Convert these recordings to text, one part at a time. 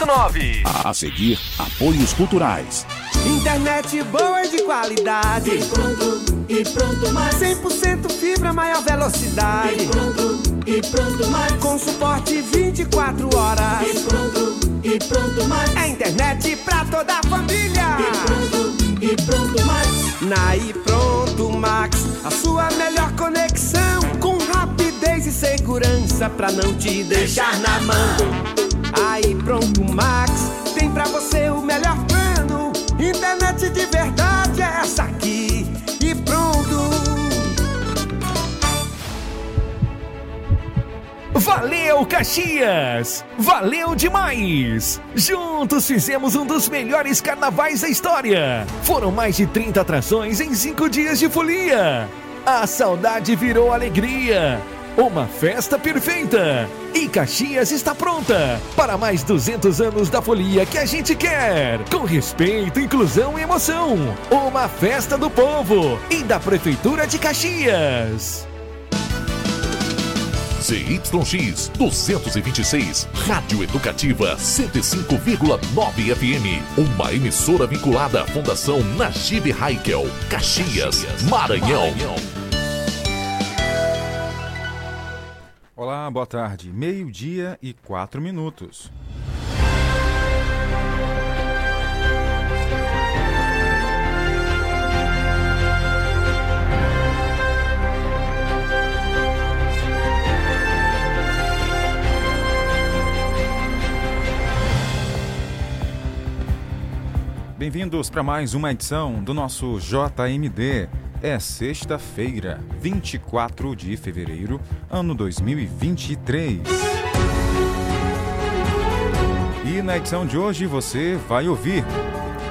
101.9. A seguir, apoios culturais. Internet boa de qualidade. E pronto, e pronto mais. 100% fibra, maior velocidade. E pronto, e pronto mais. Com suporte 24 horas. E pronto, e pronto mais. É internet pra toda a família. E pronto, e pronto mais. Na e pronto Max, a sua melhor conexão com rapidez e segurança pra não te deixar na mão. Aí pronto Max, tem pra você o melhor plano. Internet de verdade é essa aqui. E pronto. Valeu, Caxias! Valeu demais! Juntos fizemos um dos melhores carnavais da história. Foram mais de 30 atrações em 5 dias de folia. A saudade virou alegria. Uma festa perfeita! E Caxias está pronta para mais 200 anos da folia que a gente quer! Com respeito, inclusão e emoção! Uma festa do povo e da Prefeitura de Caxias! ZYX 226, Rádio Educativa 105,9 FM. Uma emissora vinculada à Fundação Najib Haikel, Caxias, Maranhão. Olá, boa tarde. Meio-dia e quatro minutos. Bem-vindos para mais uma edição do nosso JMD. É sexta-feira, 24 de fevereiro, ano 2023. E na edição de hoje você vai ouvir: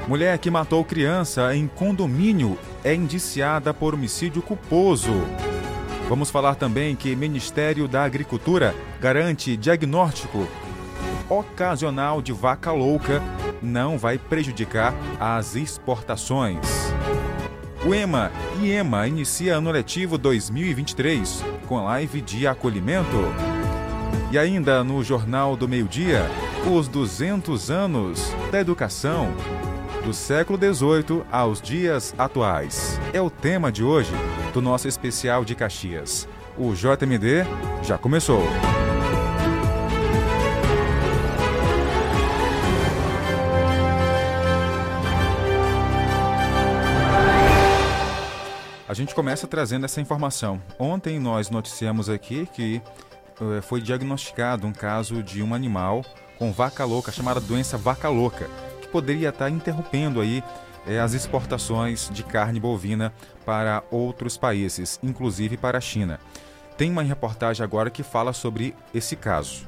Mulher que matou criança em condomínio é indiciada por homicídio culposo. Vamos falar também que Ministério da Agricultura garante diagnóstico ocasional de vaca louca não vai prejudicar as exportações. O EMA e EMA inicia ano letivo 2023 com live de acolhimento. E ainda no Jornal do Meio-Dia, os 200 anos da educação do século XVIII aos dias atuais. É o tema de hoje do nosso especial de Caxias. O JMD já começou. A gente começa trazendo essa informação. Ontem nós noticiamos aqui que uh, foi diagnosticado um caso de um animal com vaca louca, chamada doença vaca louca, que poderia estar interrompendo aí eh, as exportações de carne bovina para outros países, inclusive para a China. Tem uma reportagem agora que fala sobre esse caso.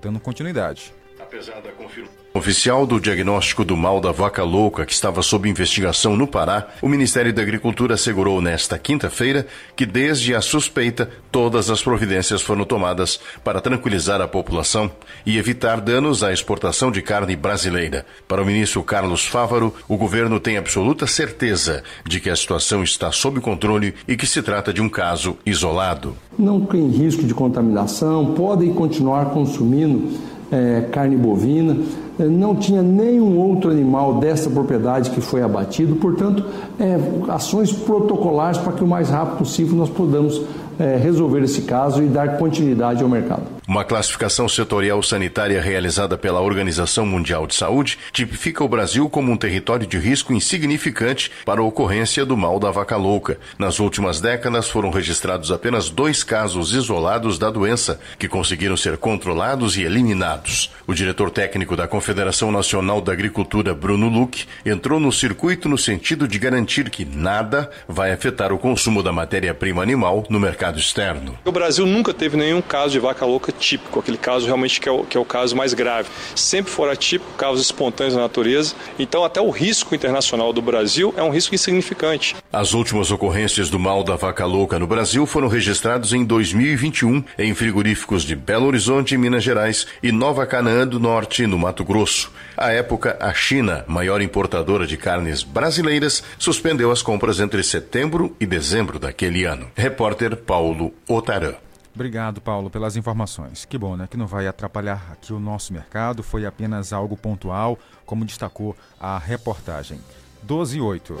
Dando continuidade. Apesar da confirmação oficial do diagnóstico do mal da vaca louca que estava sob investigação no Pará, o Ministério da Agricultura assegurou nesta quinta-feira que desde a suspeita todas as providências foram tomadas para tranquilizar a população e evitar danos à exportação de carne brasileira. Para o ministro Carlos Fávaro, o governo tem absoluta certeza de que a situação está sob controle e que se trata de um caso isolado. Não tem risco de contaminação, podem continuar consumindo é, carne bovina, é, não tinha nenhum outro animal dessa propriedade que foi abatido, portanto, é, ações protocolares para que o mais rápido possível nós podamos é, resolver esse caso e dar continuidade ao mercado. Uma classificação setorial sanitária realizada pela Organização Mundial de Saúde tipifica o Brasil como um território de risco insignificante para a ocorrência do mal da vaca louca. Nas últimas décadas foram registrados apenas dois casos isolados da doença, que conseguiram ser controlados e eliminados. O diretor técnico da Confederação Nacional da Agricultura, Bruno Luque, entrou no circuito no sentido de garantir que nada vai afetar o consumo da matéria-prima animal no mercado externo. O Brasil nunca teve nenhum caso de vaca louca típico, aquele caso realmente que é o, que é o caso mais grave. Sempre fora típico, casos espontâneos na natureza. Então, até o risco internacional do Brasil é um risco insignificante. As últimas ocorrências do mal da vaca louca no Brasil foram registradas em 2021 em frigoríficos de Belo Horizonte, Minas Gerais, e Nova Canaã do Norte, no Mato Grosso. À época, a China, maior importadora de carnes brasileiras, suspendeu as compras entre setembro e dezembro daquele ano. Repórter Paulo Otarã. Obrigado, Paulo, pelas informações. Que bom, né? Que não vai atrapalhar aqui o nosso mercado. Foi apenas algo pontual, como destacou a reportagem. 12 e 8.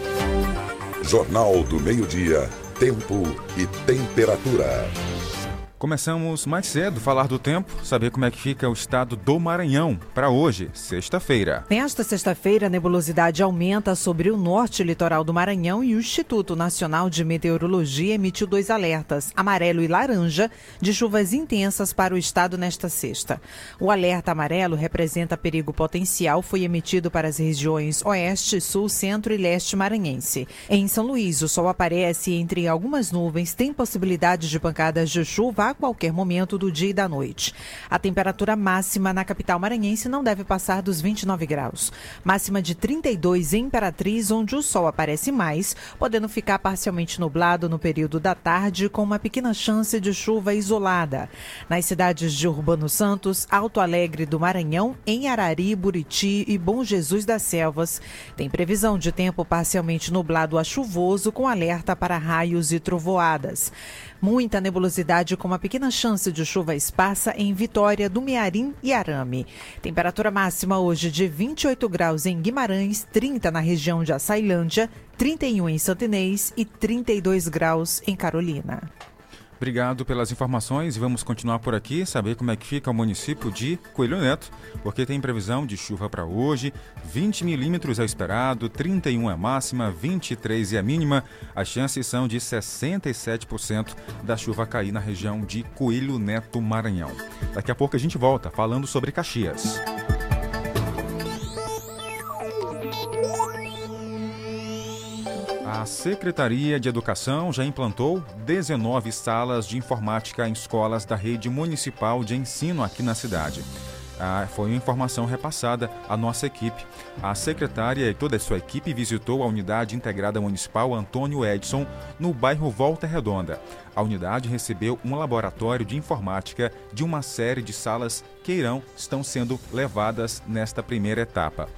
Jornal do Meio-Dia. Tempo e temperatura. Começamos mais cedo falar do tempo, saber como é que fica o estado do Maranhão para hoje, sexta-feira. Nesta sexta-feira, a nebulosidade aumenta sobre o norte litoral do Maranhão e o Instituto Nacional de Meteorologia emitiu dois alertas, amarelo e laranja, de chuvas intensas para o estado nesta sexta. O alerta amarelo representa perigo potencial, foi emitido para as regiões oeste, sul, centro e leste maranhense. Em São Luís, o sol aparece entre algumas nuvens, tem possibilidade de pancadas de chuva a qualquer momento do dia e da noite. A temperatura máxima na capital maranhense não deve passar dos 29 graus. Máxima de 32 em Imperatriz, onde o sol aparece mais, podendo ficar parcialmente nublado no período da tarde, com uma pequena chance de chuva isolada. Nas cidades de Urbano Santos, Alto Alegre do Maranhão, em Arari, Buriti e Bom Jesus das Selvas, tem previsão de tempo parcialmente nublado a chuvoso, com alerta para raios e trovoadas. Muita nebulosidade com uma pequena chance de chuva esparsa em Vitória do Mearim e Arame. Temperatura máxima hoje de 28 graus em Guimarães, 30 na região de Açailândia, 31 em Santinês e 32 graus em Carolina. Obrigado pelas informações e vamos continuar por aqui, saber como é que fica o município de Coelho Neto, porque tem previsão de chuva para hoje, 20 milímetros é esperado, 31 é máxima, 23 é a mínima. As chances são de 67% da chuva cair na região de Coelho Neto, Maranhão. Daqui a pouco a gente volta falando sobre Caxias. A Secretaria de Educação já implantou 19 salas de informática em escolas da rede municipal de ensino aqui na cidade. Ah, foi uma informação repassada à nossa equipe. A secretária e toda a sua equipe visitou a Unidade Integrada Municipal Antônio Edson, no bairro Volta Redonda. A unidade recebeu um laboratório de informática de uma série de salas que irão estão sendo levadas nesta primeira etapa.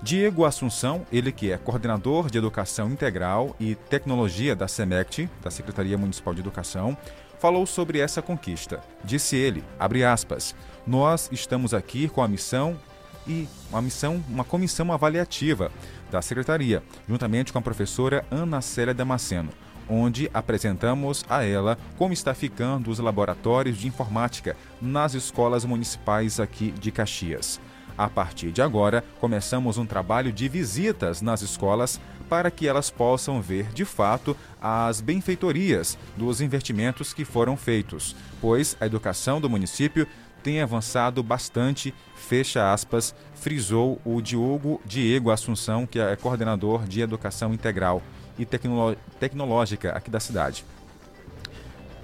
Diego Assunção, ele que é coordenador de Educação Integral e Tecnologia da SEMECT, da Secretaria Municipal de Educação, falou sobre essa conquista. Disse ele, abre aspas, nós estamos aqui com a missão e uma missão, uma comissão avaliativa da secretaria, juntamente com a professora Ana Célia Damasceno, onde apresentamos a ela como está ficando os laboratórios de informática nas escolas municipais aqui de Caxias. A partir de agora, começamos um trabalho de visitas nas escolas para que elas possam ver de fato as benfeitorias dos investimentos que foram feitos, pois a educação do município tem avançado bastante, fecha aspas, frisou o Diogo Diego Assunção, que é coordenador de Educação Integral e Tecnológica aqui da cidade.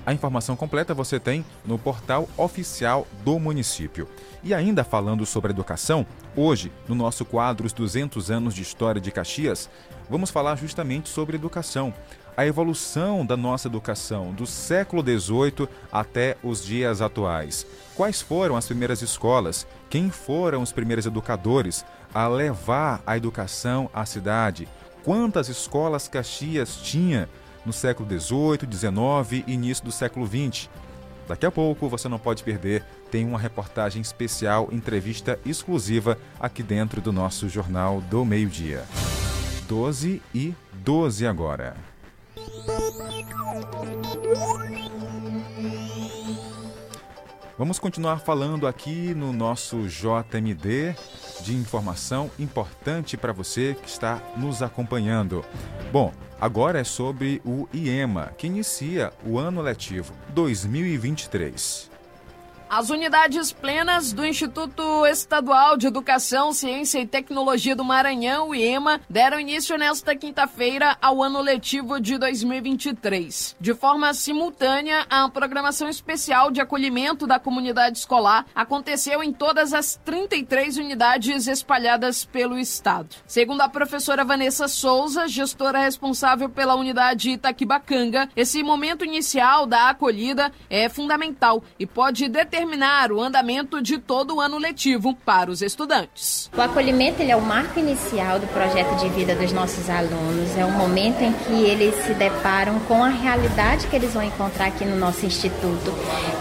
A informação completa você tem no portal oficial do município. E ainda falando sobre educação, hoje, no nosso quadro Os 200 anos de história de Caxias, vamos falar justamente sobre educação. A evolução da nossa educação do século XVIII até os dias atuais. Quais foram as primeiras escolas? Quem foram os primeiros educadores a levar a educação à cidade? Quantas escolas Caxias tinha? No século XVIII, XIX e início do século XX. Daqui a pouco você não pode perder, tem uma reportagem especial, entrevista exclusiva aqui dentro do nosso Jornal do Meio-Dia. 12 e 12 agora. Vamos continuar falando aqui no nosso JMD de informação importante para você que está nos acompanhando. Bom, agora é sobre o IEMA, que inicia o ano letivo 2023. As unidades plenas do Instituto Estadual de Educação, Ciência e Tecnologia do Maranhão, IEMA, deram início nesta quinta-feira ao ano letivo de 2023. De forma simultânea, a programação especial de acolhimento da comunidade escolar aconteceu em todas as 33 unidades espalhadas pelo estado. Segundo a professora Vanessa Souza, gestora responsável pela unidade Itaquibacanga, esse momento inicial da acolhida é fundamental e pode determinar determinar o andamento de todo o ano letivo para os estudantes. O acolhimento ele é o marco inicial do projeto de vida dos nossos alunos, é o momento em que eles se deparam com a realidade que eles vão encontrar aqui no nosso instituto,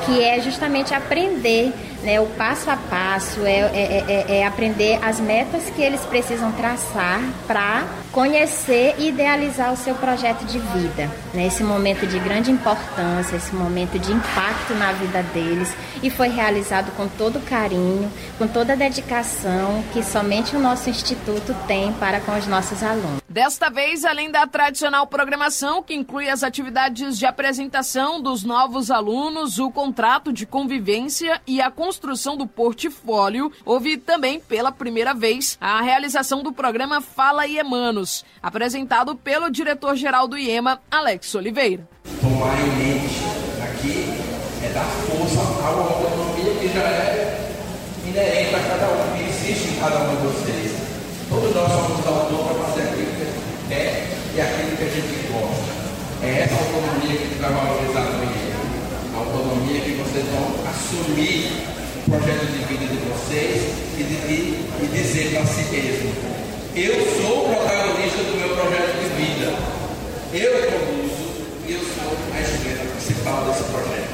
que é justamente aprender né, o passo a passo, é, é, é, é aprender as metas que eles precisam traçar para conhecer e idealizar o seu projeto de vida. Né, momento de grande importância, esse momento de impacto na vida deles, e foi realizado com todo carinho, com toda a dedicação que somente o nosso instituto tem para com os nossos alunos. Desta vez, além da tradicional programação, que inclui as atividades de apresentação dos novos alunos, o contrato de convivência e a construção do portfólio, houve também, pela primeira vez, a realização do programa Fala Iemanos, apresentado pelo diretor-geral do IEMA, Alex Oliveira. Tomar em mente aqui é dar força à autonomia que já é inerente a cada um, que existe em cada um de vocês. Todos nós somos autores para fazer aquilo que é e aquilo que a gente gosta. É essa autonomia que vai valorizar no IEMA. A autonomia que vocês vão assumir o projeto de vida de vocês e, de, e, e dizer para si mesmo eu sou o protagonista do meu projeto de vida. Eu conduzo e eu sou a estrela principal desse projeto.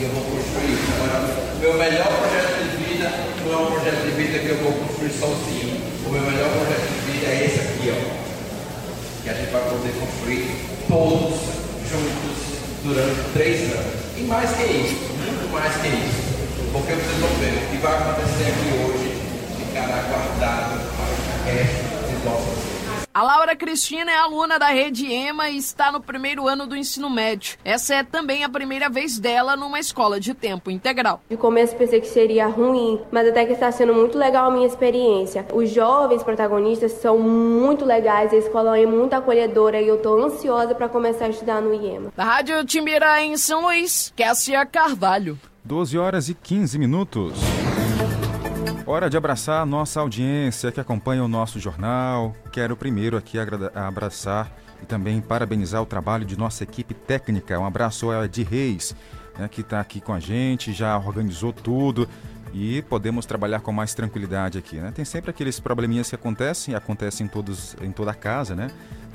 E eu vou construir. Agora, meu melhor projeto de vida não é um projeto de vida que eu vou construir sozinho. O meu melhor projeto de vida é esse aqui, ó. Que a gente vai poder construir todos juntos durante três anos. E mais que isso, muito mais que isso. Porque vocês vão ver o que vai acontecer aqui hoje ficará guardado para o resto a Laura Cristina é aluna da rede EMA e está no primeiro ano do ensino médio. Essa é também a primeira vez dela numa escola de tempo integral. De começo pensei que seria ruim, mas até que está sendo muito legal a minha experiência. Os jovens protagonistas são muito legais, a escola é muito acolhedora e eu estou ansiosa para começar a estudar no IEMA. Da Rádio Timbira em São Luís, Cassia Carvalho. 12 horas e 15 minutos. Hora de abraçar a nossa audiência que acompanha o nosso jornal. Quero primeiro aqui abraçar e também parabenizar o trabalho de nossa equipe técnica. Um abraço a Ed Reis, né, que está aqui com a gente, já organizou tudo e podemos trabalhar com mais tranquilidade aqui. Né? Tem sempre aqueles probleminhas que acontecem, acontecem em, todos, em toda a casa, né?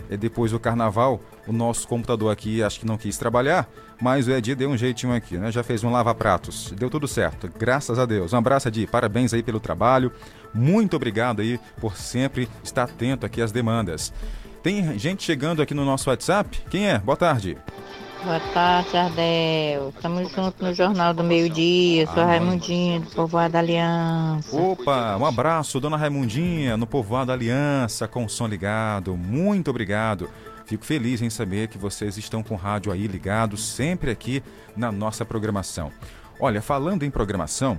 E depois do carnaval, o nosso computador aqui acho que não quis trabalhar, mas o Edi deu um jeitinho aqui, né? Já fez um lava-pratos. Deu tudo certo, graças a Deus. Um abraço, Edi. Parabéns aí pelo trabalho. Muito obrigado aí por sempre estar atento aqui às demandas. Tem gente chegando aqui no nosso WhatsApp. Quem é? Boa tarde. Boa tarde, Ardel. Estamos juntos no Jornal do Meio Dia. Sou ah, Raimundinha, do Povoado Aliança. Opa, um abraço, dona Raimundinha, no Povoado Aliança, com o som ligado. Muito obrigado. Fico feliz em saber que vocês estão com o rádio aí ligado, sempre aqui na nossa programação. Olha, falando em programação,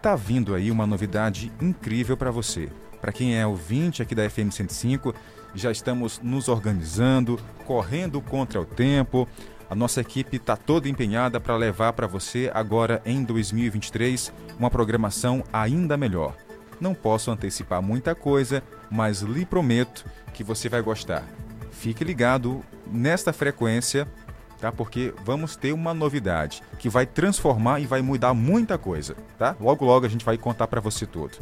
tá vindo aí uma novidade incrível para você. Para quem é ouvinte aqui da FM 105, já estamos nos organizando, correndo contra o tempo. A nossa equipe está toda empenhada para levar para você, agora em 2023, uma programação ainda melhor. Não posso antecipar muita coisa, mas lhe prometo que você vai gostar fique ligado nesta frequência, tá? Porque vamos ter uma novidade que vai transformar e vai mudar muita coisa, tá? Logo logo a gente vai contar para você tudo.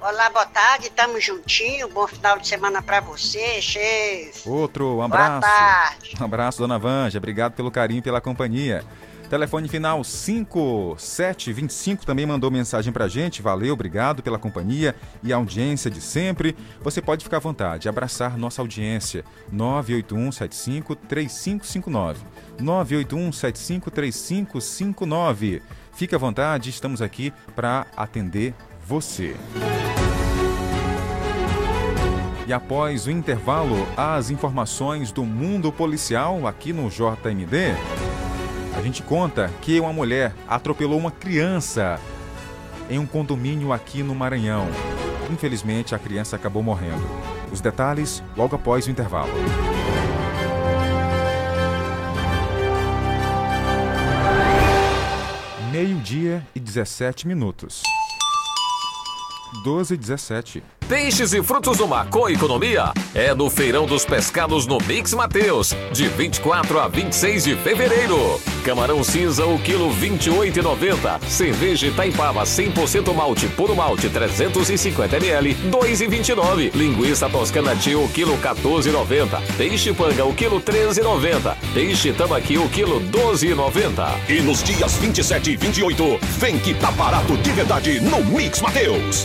Olá, boa tarde, tamo juntinho. Bom final de semana para você, chefe. Outro, um abraço. Boa tarde. Um abraço, dona Vanja. Obrigado pelo carinho e pela companhia. Telefone final 5725 também mandou mensagem pra gente. Valeu, obrigado pela companhia e audiência de sempre. Você pode ficar à vontade, abraçar nossa audiência. 981 75 3559. 981 75 3559. Fique à vontade, estamos aqui para atender você. E após o intervalo, as informações do mundo policial aqui no JMD. A gente conta que uma mulher atropelou uma criança em um condomínio aqui no Maranhão. Infelizmente, a criança acabou morrendo. Os detalhes logo após o intervalo. Meio-dia e 17 minutos. 12 e 17. Peixes e frutos do mar com economia é no Feirão dos Pescados no Mix Mateus, de 24 a 26 de fevereiro. Camarão cinza, o quilo 28,90. Cerveja Itaipava 100% malte, puro malte 350 ml, 2,29. Linguiça toscana tio, o quilo 14,90. Peixe panga, o quilo 13,90. Peixe tambaqui, o quilo 12,90. E nos dias 27 e 28, vem que tá barato de verdade no Mix Mateus.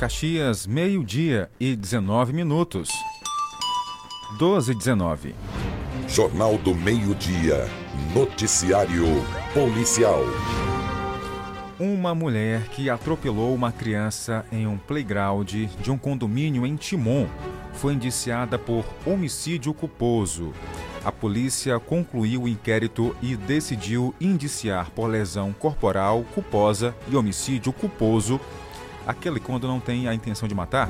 Caxias, meio-dia e 19 minutos. 12 e 19. Jornal do Meio-Dia. Noticiário Policial. Uma mulher que atropelou uma criança em um playground de um condomínio em Timon foi indiciada por homicídio culposo. A polícia concluiu o inquérito e decidiu indiciar por lesão corporal culposa e homicídio culposo, aquele quando não tem a intenção de matar,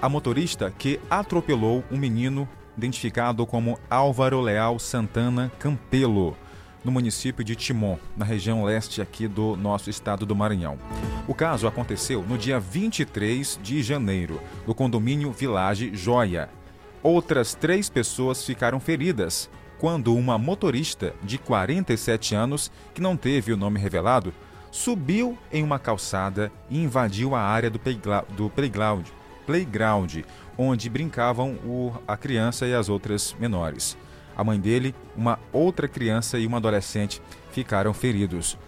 a motorista que atropelou um menino identificado como Álvaro Leal Santana Campelo no município de Timon, na região leste aqui do nosso estado do Maranhão. O caso aconteceu no dia 23 de janeiro, no condomínio Village Joia. Outras três pessoas ficaram feridas quando uma motorista de 47 anos, que não teve o nome revelado, subiu em uma calçada e invadiu a área do, playgra do playground, playground, onde brincavam o, a criança e as outras menores. A mãe dele, uma outra criança e uma adolescente ficaram feridos.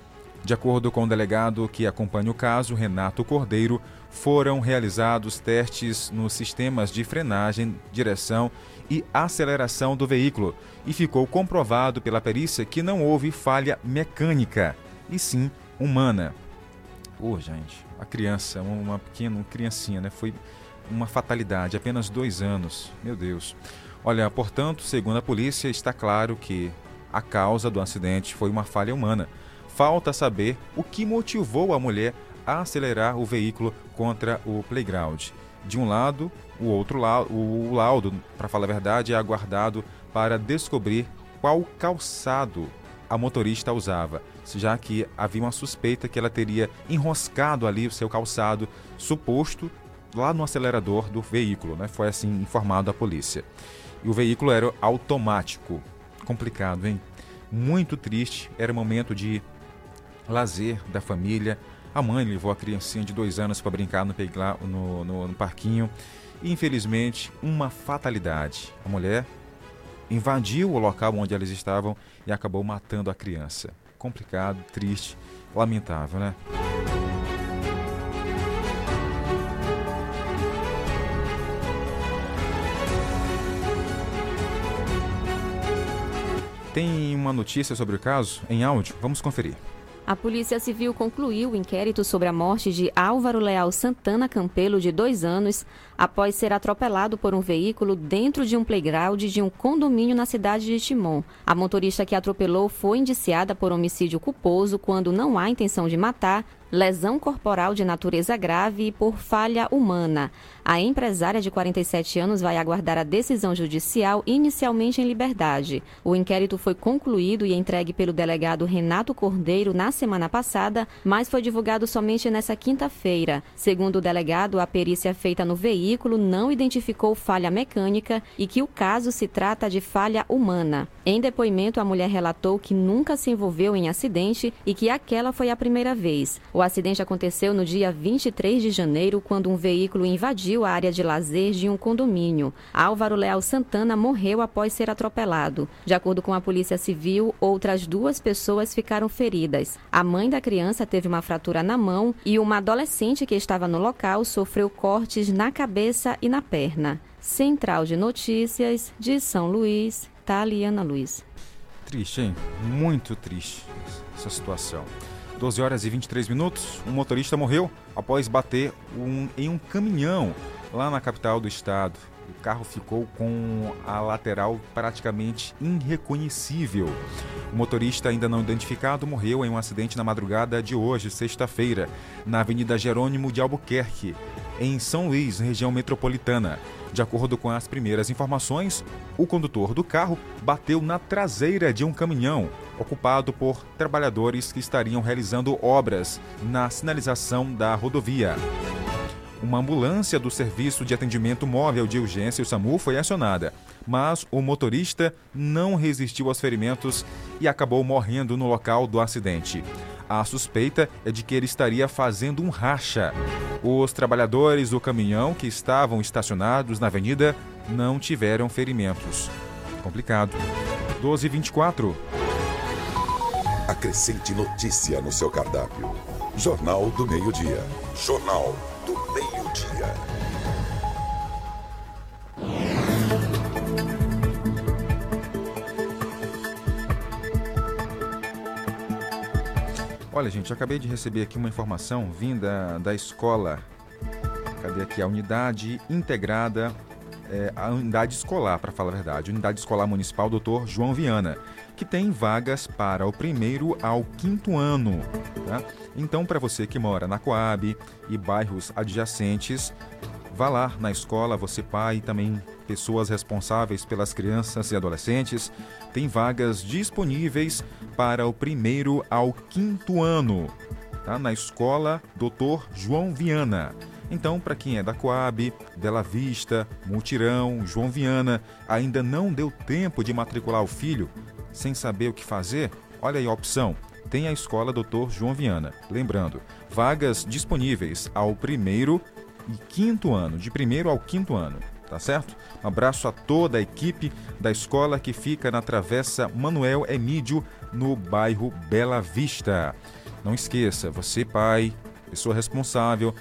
De acordo com o delegado que acompanha o caso, Renato Cordeiro, foram realizados testes nos sistemas de frenagem, direção e aceleração do veículo e ficou comprovado pela perícia que não houve falha mecânica, e sim humana. Ô, oh, gente, a criança, uma pequena uma criancinha, né? Foi uma fatalidade, apenas dois anos. Meu Deus. Olha, portanto, segundo a polícia, está claro que a causa do acidente foi uma falha humana. Falta saber o que motivou a mulher a acelerar o veículo contra o playground. De um lado, o outro lado, o laudo, para falar a verdade, é aguardado para descobrir qual calçado a motorista usava, já que havia uma suspeita que ela teria enroscado ali o seu calçado suposto lá no acelerador do veículo, né? Foi assim informado a polícia. E o veículo era automático. Complicado, hein? Muito triste. Era momento de lazer da família. A mãe levou a criancinha de dois anos para brincar no, no, no, no parquinho. E, infelizmente, uma fatalidade. A mulher invadiu o local onde eles estavam e acabou matando a criança. Complicado, triste, lamentável, né? Tem uma notícia sobre o caso em áudio? Vamos conferir. A Polícia Civil concluiu o inquérito sobre a morte de Álvaro Leal Santana Campelo, de dois anos, após ser atropelado por um veículo dentro de um playground de um condomínio na cidade de Timon. A motorista que atropelou foi indiciada por homicídio culposo quando não há intenção de matar, lesão corporal de natureza grave e por falha humana. A empresária de 47 anos vai aguardar a decisão judicial inicialmente em liberdade. O inquérito foi concluído e entregue pelo delegado Renato Cordeiro na semana passada, mas foi divulgado somente nesta quinta-feira. Segundo o delegado, a perícia feita no veículo não identificou falha mecânica e que o caso se trata de falha humana. Em depoimento, a mulher relatou que nunca se envolveu em acidente e que aquela foi a primeira vez. O acidente aconteceu no dia 23 de janeiro, quando um veículo invadiu a área de lazer de um condomínio. Álvaro Leal Santana morreu após ser atropelado. De acordo com a Polícia Civil, outras duas pessoas ficaram feridas. A mãe da criança teve uma fratura na mão e uma adolescente que estava no local sofreu cortes na cabeça e na perna. Central de Notícias de São Luís, Taliana Luiz. Triste, hein? Muito triste essa situação. 12 horas e 23 minutos, um motorista morreu após bater um, em um caminhão lá na capital do estado. Carro ficou com a lateral praticamente irreconhecível. O motorista, ainda não identificado, morreu em um acidente na madrugada de hoje, sexta-feira, na Avenida Jerônimo de Albuquerque, em São Luís, região metropolitana. De acordo com as primeiras informações, o condutor do carro bateu na traseira de um caminhão ocupado por trabalhadores que estariam realizando obras na sinalização da rodovia. Uma ambulância do Serviço de Atendimento Móvel de Urgência, o SAMU, foi acionada, mas o motorista não resistiu aos ferimentos e acabou morrendo no local do acidente. A suspeita é de que ele estaria fazendo um racha. Os trabalhadores do caminhão que estavam estacionados na avenida não tiveram ferimentos. Complicado. 12 e 24. Acrescente notícia no seu cardápio. Jornal do Meio-Dia. Jornal Meio-Dia. Olha, gente, acabei de receber aqui uma informação vinda da escola. Cadê aqui? A unidade integrada, é, a unidade escolar, para falar a verdade, unidade escolar municipal Dr. João Viana, que tem vagas para o primeiro ao quinto ano. Tá? Então, para você que mora na Coab e bairros adjacentes, vá lá na escola, você pai e também pessoas responsáveis pelas crianças e adolescentes, tem vagas disponíveis para o primeiro ao quinto ano, tá? na escola Dr. João Viana. Então, para quem é da Coab, Bela Vista, Multirão, João Viana, ainda não deu tempo de matricular o filho, sem saber o que fazer, olha aí a opção. Tem a escola Dr. João Viana. Lembrando, vagas disponíveis ao primeiro e quinto ano, de primeiro ao quinto ano, tá certo? Um abraço a toda a equipe da escola que fica na Travessa Manuel Emídio, no bairro Bela Vista. Não esqueça, você pai, pessoa responsável,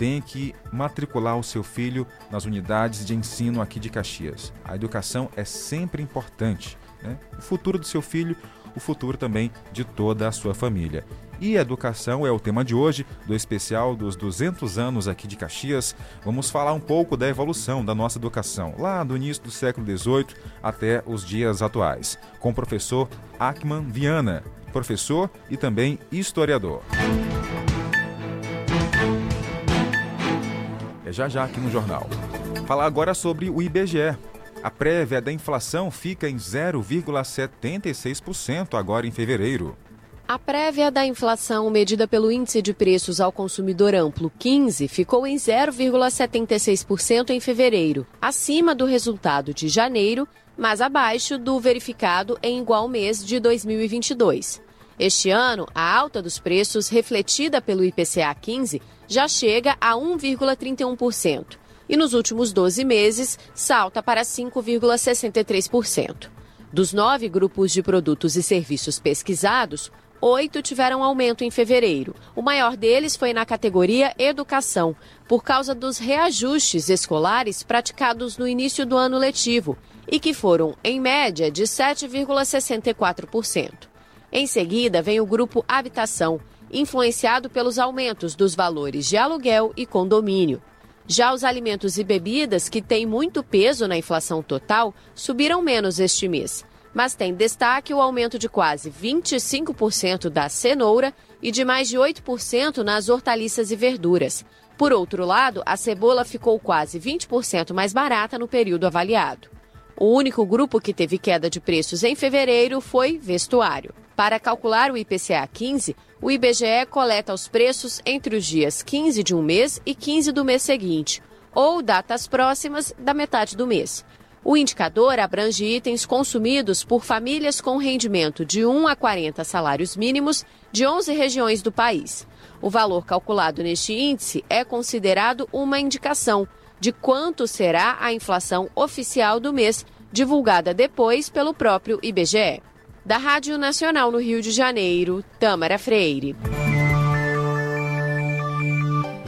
tem que matricular o seu filho nas unidades de ensino aqui de Caxias. A educação é sempre importante. Né? O futuro do seu filho, o futuro também de toda a sua família. E educação é o tema de hoje, do especial dos 200 anos aqui de Caxias. Vamos falar um pouco da evolução da nossa educação, lá do início do século XVIII até os dias atuais, com o professor Ackman Viana, professor e também historiador. É já já aqui no jornal. Falar agora sobre o IBGE. A prévia da inflação fica em 0,76% agora em fevereiro. A prévia da inflação medida pelo Índice de Preços ao Consumidor Amplo 15 ficou em 0,76% em fevereiro, acima do resultado de janeiro, mas abaixo do verificado em igual mês de 2022. Este ano, a alta dos preços refletida pelo IPCA 15 já chega a 1,31% e nos últimos 12 meses salta para 5,63%. Dos nove grupos de produtos e serviços pesquisados, oito tiveram aumento em fevereiro. O maior deles foi na categoria Educação, por causa dos reajustes escolares praticados no início do ano letivo e que foram, em média, de 7,64%. Em seguida, vem o grupo Habitação, influenciado pelos aumentos dos valores de aluguel e condomínio. Já os alimentos e bebidas, que têm muito peso na inflação total, subiram menos este mês. Mas tem destaque o aumento de quase 25% da cenoura e de mais de 8% nas hortaliças e verduras. Por outro lado, a cebola ficou quase 20% mais barata no período avaliado. O único grupo que teve queda de preços em fevereiro foi vestuário. Para calcular o IPCA 15, o IBGE coleta os preços entre os dias 15 de um mês e 15 do mês seguinte, ou datas próximas da metade do mês. O indicador abrange itens consumidos por famílias com rendimento de 1 a 40 salários mínimos de 11 regiões do país. O valor calculado neste índice é considerado uma indicação de quanto será a inflação oficial do mês, divulgada depois pelo próprio IBGE. Da Rádio Nacional no Rio de Janeiro, Tâmara Freire.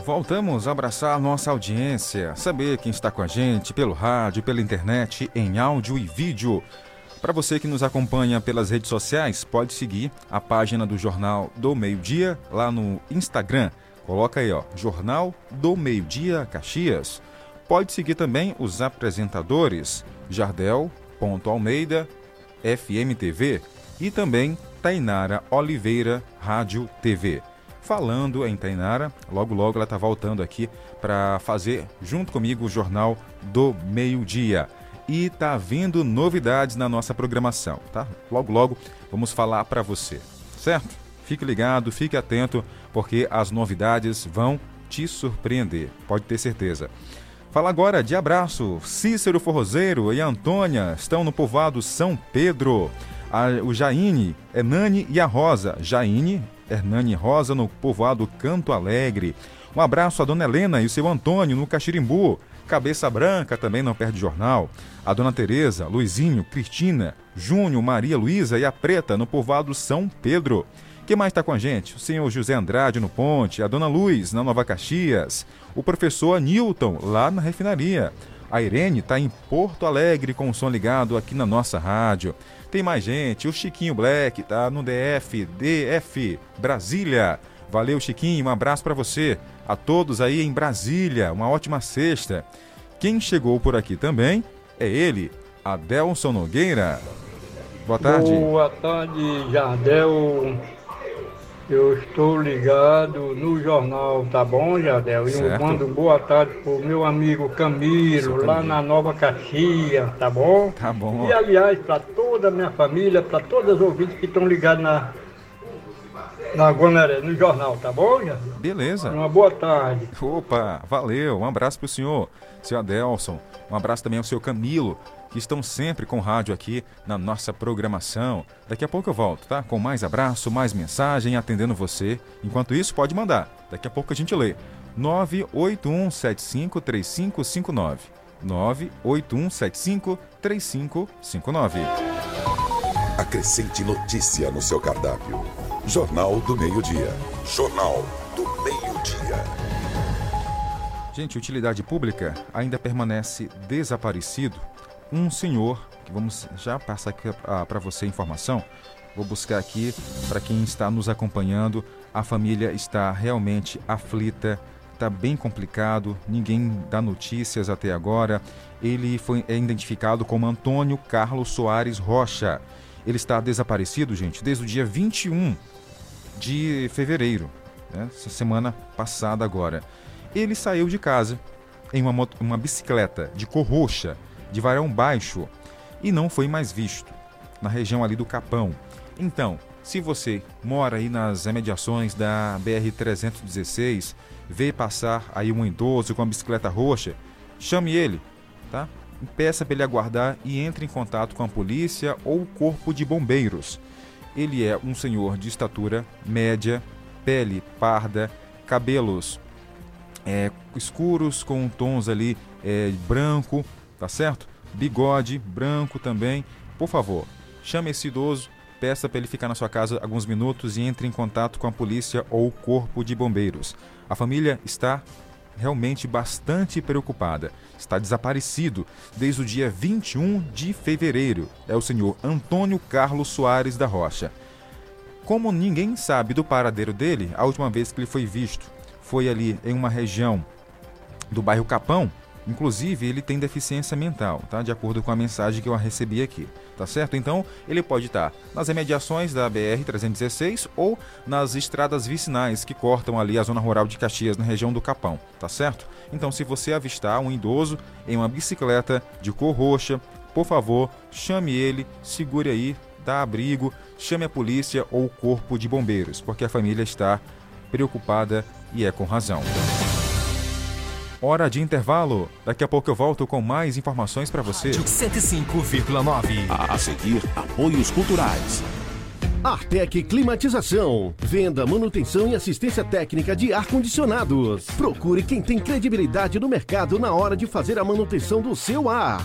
Voltamos a abraçar nossa audiência, saber quem está com a gente pelo rádio, pela internet, em áudio e vídeo. Para você que nos acompanha pelas redes sociais, pode seguir a página do Jornal do Meio Dia lá no Instagram. Coloca aí, ó, Jornal do Meio Dia Caxias. Pode seguir também os apresentadores Jardel.almeida, FMTV e também Tainara Oliveira, Rádio TV falando em Tainara. Logo, logo ela está voltando aqui para fazer junto comigo o Jornal do Meio-Dia. E tá vindo novidades na nossa programação, tá? Logo, logo vamos falar para você, certo? Fique ligado, fique atento, porque as novidades vão te surpreender, pode ter certeza. Fala agora de abraço. Cícero Forrozeiro e Antônia estão no povoado São Pedro. A, o Jaine, Enani e a Rosa. Jaine Hernani Rosa, no povoado Canto Alegre. Um abraço à dona Helena e o seu Antônio, no Caxirimbu. Cabeça Branca também não perde jornal. A dona Tereza, Luizinho, Cristina, Júnior, Maria Luísa e a Preta, no povoado São Pedro. Quem mais está com a gente? O senhor José Andrade no Ponte, a dona Luz na Nova Caxias, o professor Newton lá na refinaria. A Irene está em Porto Alegre com o som ligado aqui na nossa rádio. Tem mais gente, o Chiquinho Black tá no DF, DF, Brasília. Valeu, Chiquinho, um abraço para você. A todos aí em Brasília, uma ótima sexta. Quem chegou por aqui também é ele, Adelson Nogueira. Boa tarde. Boa tarde, Jardel. Eu estou ligado no jornal, tá bom, Jardel? E eu mando boa tarde pro meu amigo Camilo, lá na Nova Caxias, tá bom? Tá bom. E aliás, para toda a minha família, para todas as ouvintes que estão ligados na, na Guanaré, no jornal, tá bom, Jardel? Beleza. Uma boa tarde. Opa, valeu. Um abraço pro senhor, seu Adelson. Um abraço também ao seu Camilo, que estão sempre com rádio aqui na nossa programação. Daqui a pouco eu volto, tá? Com mais abraço, mais mensagem, atendendo você. Enquanto isso, pode mandar. Daqui a pouco a gente lê. 981753559. 981753559. Acrescente notícia no seu cardápio. Jornal do Meio-Dia. Jornal do Meio-Dia. Gente, utilidade pública ainda permanece desaparecido um senhor, que vamos já passar aqui para você a informação, vou buscar aqui para quem está nos acompanhando, a família está realmente aflita, está bem complicado, ninguém dá notícias até agora. Ele foi é identificado como Antônio Carlos Soares Rocha. Ele está desaparecido, gente, desde o dia 21 de fevereiro, né? essa semana passada agora. Ele saiu de casa em uma, moto, uma bicicleta de cor roxa, de varão baixo, e não foi mais visto, na região ali do Capão. Então, se você mora aí nas imediações da BR-316, vê passar aí um idoso com uma bicicleta roxa, chame ele, tá? Peça para ele aguardar e entre em contato com a polícia ou o corpo de bombeiros. Ele é um senhor de estatura média, pele parda, cabelos é, escuros com tons ali é, branco, tá certo? Bigode branco também. Por favor, chame esse idoso, peça para ele ficar na sua casa alguns minutos e entre em contato com a polícia ou o corpo de bombeiros. A família está realmente bastante preocupada. Está desaparecido desde o dia 21 de fevereiro. É o senhor Antônio Carlos Soares da Rocha. Como ninguém sabe do paradeiro dele, a última vez que ele foi visto foi ali em uma região do bairro Capão, Inclusive, ele tem deficiência mental, tá? De acordo com a mensagem que eu recebi aqui, tá certo? Então, ele pode estar nas imediações da BR-316 ou nas estradas vicinais que cortam ali a zona rural de Caxias, na região do Capão, tá certo? Então, se você avistar um idoso em uma bicicleta de cor roxa, por favor, chame ele, segure aí, dá abrigo, chame a polícia ou o corpo de bombeiros, porque a família está preocupada e é com razão. Hora de intervalo. Daqui a pouco eu volto com mais informações para você. 105,9. A seguir, apoios culturais. Artec Climatização. Venda, manutenção e assistência técnica de ar-condicionados. Procure quem tem credibilidade no mercado na hora de fazer a manutenção do seu ar.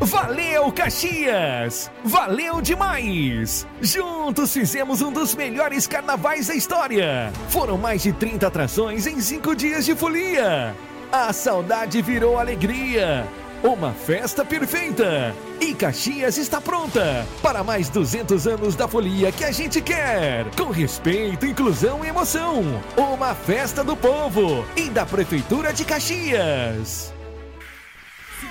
Valeu, Caxias! Valeu demais! Juntos fizemos um dos melhores carnavais da história. Foram mais de 30 atrações em cinco dias de folia. A saudade virou alegria. Uma festa perfeita. E Caxias está pronta para mais 200 anos da folia que a gente quer. Com respeito, inclusão e emoção. Uma festa do povo e da Prefeitura de Caxias.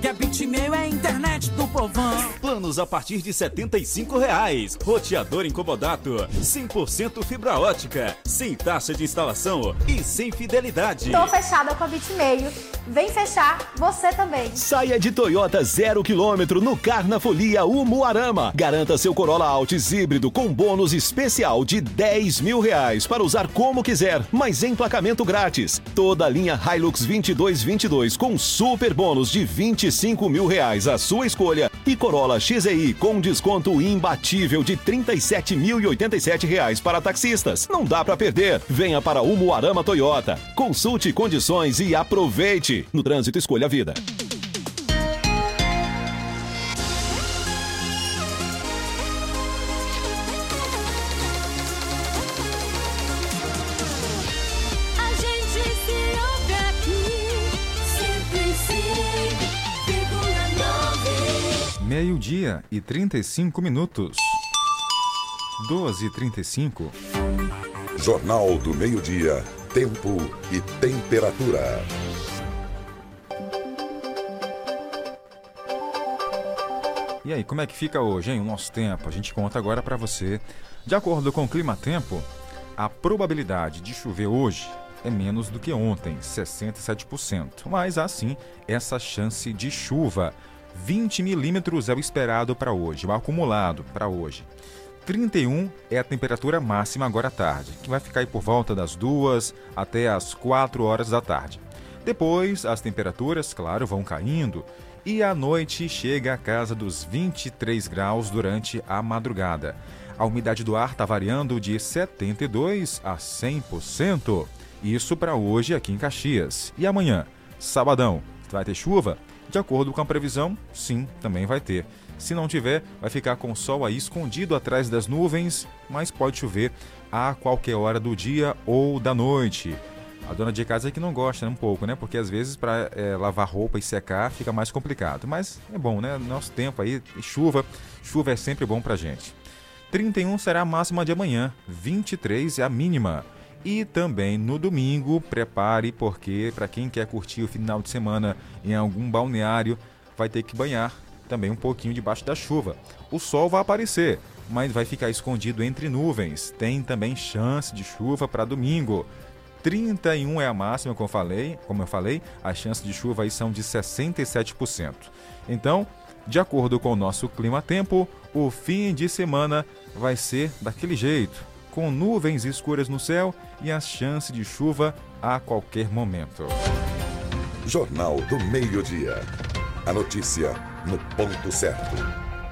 Que a Bitmail é a internet do povão. Planos a partir de 75 reais. Roteador incomodato. 100% fibra ótica. Sem taxa de instalação e sem fidelidade. Tô fechada com a Bitmail. Vem fechar você também. Saia de Toyota zero quilômetro no Carnafolia Umuarama. Garanta seu Corolla Altis híbrido com bônus especial de 10 mil reais para usar como quiser, mas emplacamento grátis. Toda a linha Hilux 2222 com super bônus de 25 mil reais à sua escolha e Corolla XEI com desconto imbatível de 37.087 reais para taxistas. Não dá para perder. Venha para Umuarama Toyota. Consulte condições e aproveite. No trânsito, escolha a vida. Meio-dia e 35 minutos. 12 e 35. Jornal do Meio-Dia. Tempo e temperatura. E aí, como é que fica hoje, hein? O nosso tempo. A gente conta agora para você. De acordo com o Clima Tempo, a probabilidade de chover hoje é menos do que ontem, 67%. Mas há sim essa chance de chuva. 20 milímetros é o esperado para hoje, o acumulado para hoje. 31 é a temperatura máxima agora à tarde, que vai ficar por volta das 2 até as 4 horas da tarde. Depois, as temperaturas, claro, vão caindo e à noite chega a casa dos 23 graus durante a madrugada. A umidade do ar está variando de 72 a 100%. Isso para hoje aqui em Caxias. E amanhã, sabadão, vai ter chuva? De acordo com a previsão, sim, também vai ter. Se não tiver, vai ficar com o sol aí escondido atrás das nuvens, mas pode chover a qualquer hora do dia ou da noite. A dona de casa é que não gosta né, um pouco, né? Porque às vezes para lavar roupa e secar fica mais complicado. Mas é bom, né? Nosso tempo aí, chuva, chuva é sempre bom pra gente. 31 será a máxima de amanhã, 23 é a mínima. E também no domingo, prepare porque para quem quer curtir o final de semana em algum balneário, vai ter que banhar também um pouquinho debaixo da chuva. O sol vai aparecer, mas vai ficar escondido entre nuvens. Tem também chance de chuva para domingo. 31 é a máxima, como eu falei, como eu falei, as chances de chuva aí são de 67%. Então, de acordo com o nosso clima-tempo, o fim de semana vai ser daquele jeito. Com nuvens escuras no céu e a chance de chuva a qualquer momento. Jornal do Meio-Dia. A notícia no ponto certo.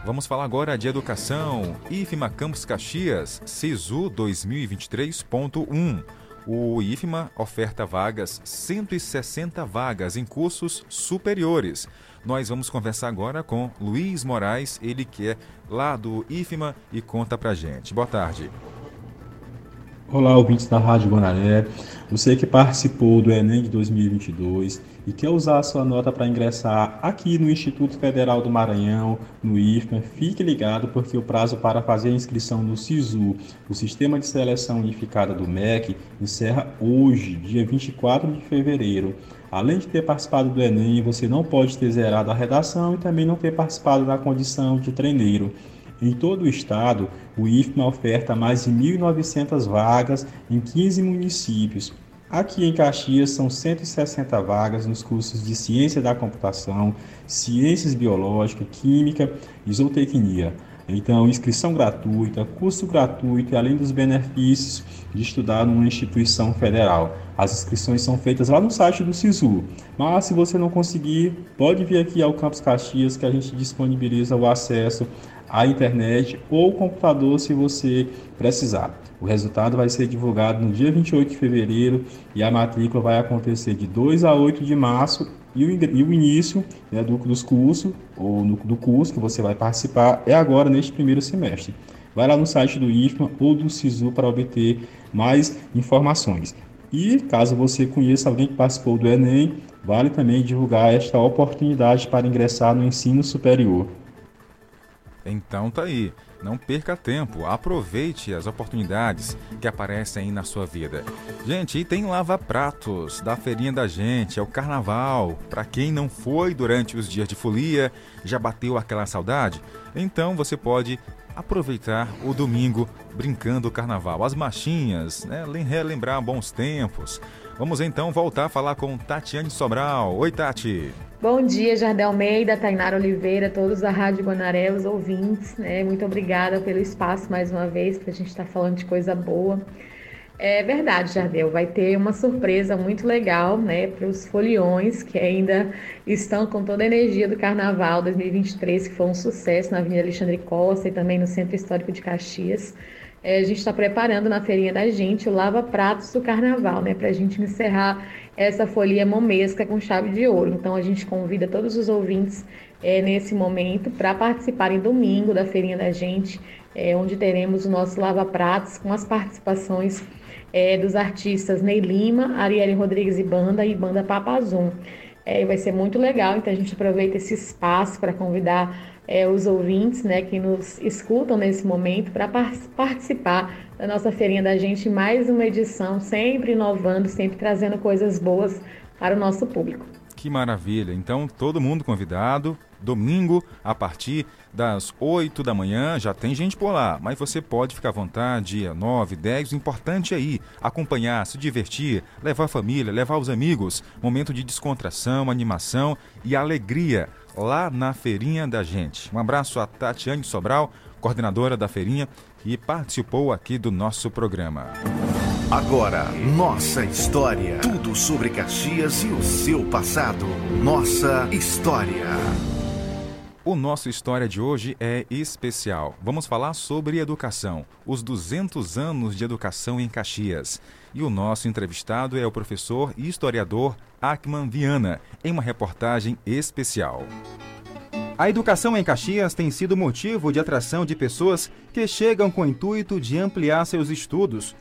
Vamos falar agora de educação. IFMA Campus Caxias, SISU 2023.1. O IFMA oferta vagas, 160 vagas em cursos superiores. Nós vamos conversar agora com Luiz Moraes, ele que é lá do IFMA e conta pra gente. Boa tarde. Olá, ouvintes da Rádio Guanaré. Você que participou do Enem de 2022 e quer usar a sua nota para ingressar aqui no Instituto Federal do Maranhão, no IFMA, fique ligado porque o prazo para fazer a inscrição no SISU, o Sistema de Seleção Unificada do MEC, encerra hoje, dia 24 de fevereiro. Além de ter participado do Enem, você não pode ter zerado a redação e também não ter participado da condição de treineiro. Em todo o estado, o IFMA oferta mais de 1.900 vagas em 15 municípios. Aqui em Caxias são 160 vagas nos cursos de Ciência da Computação, Ciências Biológicas, Química e Zootecnia. Então, inscrição gratuita, curso gratuito e além dos benefícios de estudar numa instituição federal. As inscrições são feitas lá no site do SISU. Mas se você não conseguir, pode vir aqui ao Campus Caxias que a gente disponibiliza o acesso à internet ou computador se você precisar. O resultado vai ser divulgado no dia 28 de fevereiro e a matrícula vai acontecer de 2 a 8 de março e o, e o início né, do, dos cursos, ou no, do curso que você vai participar, é agora neste primeiro semestre. Vai lá no site do IFMA ou do SISU para obter mais informações. E caso você conheça alguém que participou do Enem, vale também divulgar esta oportunidade para ingressar no ensino superior. Então tá aí. Não perca tempo, aproveite as oportunidades que aparecem aí na sua vida. Gente, e tem Lava Pratos da feirinha da gente, é o carnaval. Para quem não foi durante os dias de folia, já bateu aquela saudade? Então você pode aproveitar o domingo brincando o carnaval, as machinhas, né? relembrar bons tempos. Vamos então voltar a falar com Tatiane Sobral. Oi, Tati. Bom dia, Jardel Almeida, Tainara Oliveira, todos da Rádio Guanaré, os ouvintes. Né? Muito obrigada pelo espaço mais uma vez, para a gente estar tá falando de coisa boa. É verdade, Jardel, vai ter uma surpresa muito legal né, para os foliões que ainda estão com toda a energia do Carnaval 2023, que foi um sucesso na Avenida Alexandre Costa e também no Centro Histórico de Caxias. É, a gente está preparando na feirinha da gente o Lava Pratos do Carnaval, né, para a gente encerrar essa folia momesca com chave de ouro. Então a gente convida todos os ouvintes é, nesse momento para participarem domingo da feirinha da gente, é, onde teremos o nosso Lava Pratos com as participações é, dos artistas Ney Lima, Arielle Rodrigues e Banda e Banda Papazum. É, vai ser muito legal, então a gente aproveita esse espaço para convidar é, os ouvintes né, que nos escutam nesse momento para par participar da nossa feirinha da gente, mais uma edição, sempre inovando, sempre trazendo coisas boas para o nosso público. Que maravilha! Então, todo mundo convidado, domingo, a partir das 8 da manhã, já tem gente por lá, mas você pode ficar à vontade, dia 9, 10, o importante é ir, acompanhar, se divertir, levar a família, levar os amigos, momento de descontração, animação e alegria lá na feirinha da gente. Um abraço a Tatiane Sobral, coordenadora da feirinha, que participou aqui do nosso programa. Agora, nossa história. Tudo sobre Caxias e o seu passado. Nossa história. O nosso história de hoje é especial. Vamos falar sobre educação, os 200 anos de educação em Caxias. E o nosso entrevistado é o professor e historiador Akman Viana, em uma reportagem especial. A educação em Caxias tem sido motivo de atração de pessoas que chegam com o intuito de ampliar seus estudos,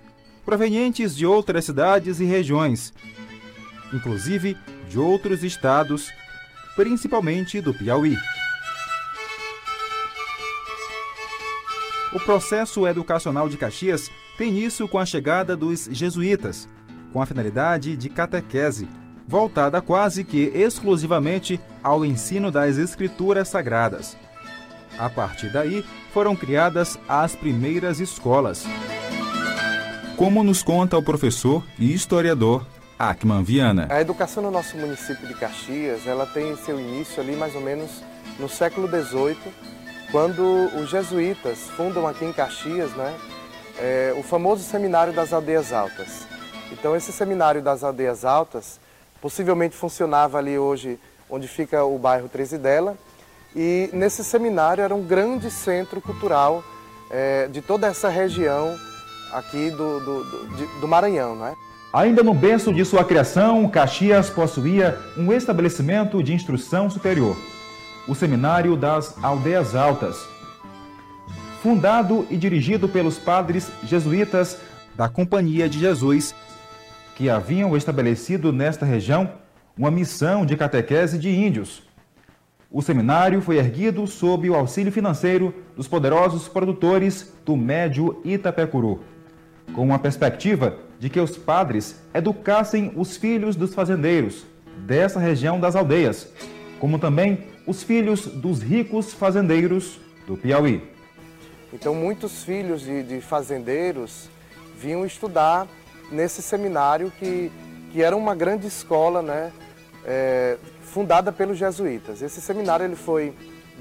provenientes de outras cidades e regiões, inclusive de outros estados, principalmente do Piauí. O processo educacional de Caxias tem início com a chegada dos jesuítas, com a finalidade de catequese, voltada quase que exclusivamente ao ensino das escrituras sagradas. A partir daí, foram criadas as primeiras escolas. Como nos conta o professor e historiador Akman Viana. A educação no nosso município de Caxias, ela tem seu início ali mais ou menos no século XVIII, quando os jesuítas fundam aqui em Caxias, né, é, o famoso Seminário das Aldeias Altas. Então, esse Seminário das Aldeias Altas possivelmente funcionava ali hoje onde fica o bairro Trezidela, e nesse seminário era um grande centro cultural é, de toda essa região aqui do, do, do, do Maranhão. Né? Ainda no berço de sua criação, Caxias possuía um estabelecimento de instrução superior, o Seminário das Aldeias Altas. Fundado e dirigido pelos padres jesuítas da Companhia de Jesus, que haviam estabelecido nesta região uma missão de catequese de índios. O seminário foi erguido sob o auxílio financeiro dos poderosos produtores do Médio Itapecuru, com uma perspectiva de que os padres educassem os filhos dos fazendeiros dessa região das aldeias, como também os filhos dos ricos fazendeiros do Piauí. Então, muitos filhos de, de fazendeiros vinham estudar nesse seminário que, que era uma grande escola, né? É, fundada pelos jesuítas. Esse seminário ele foi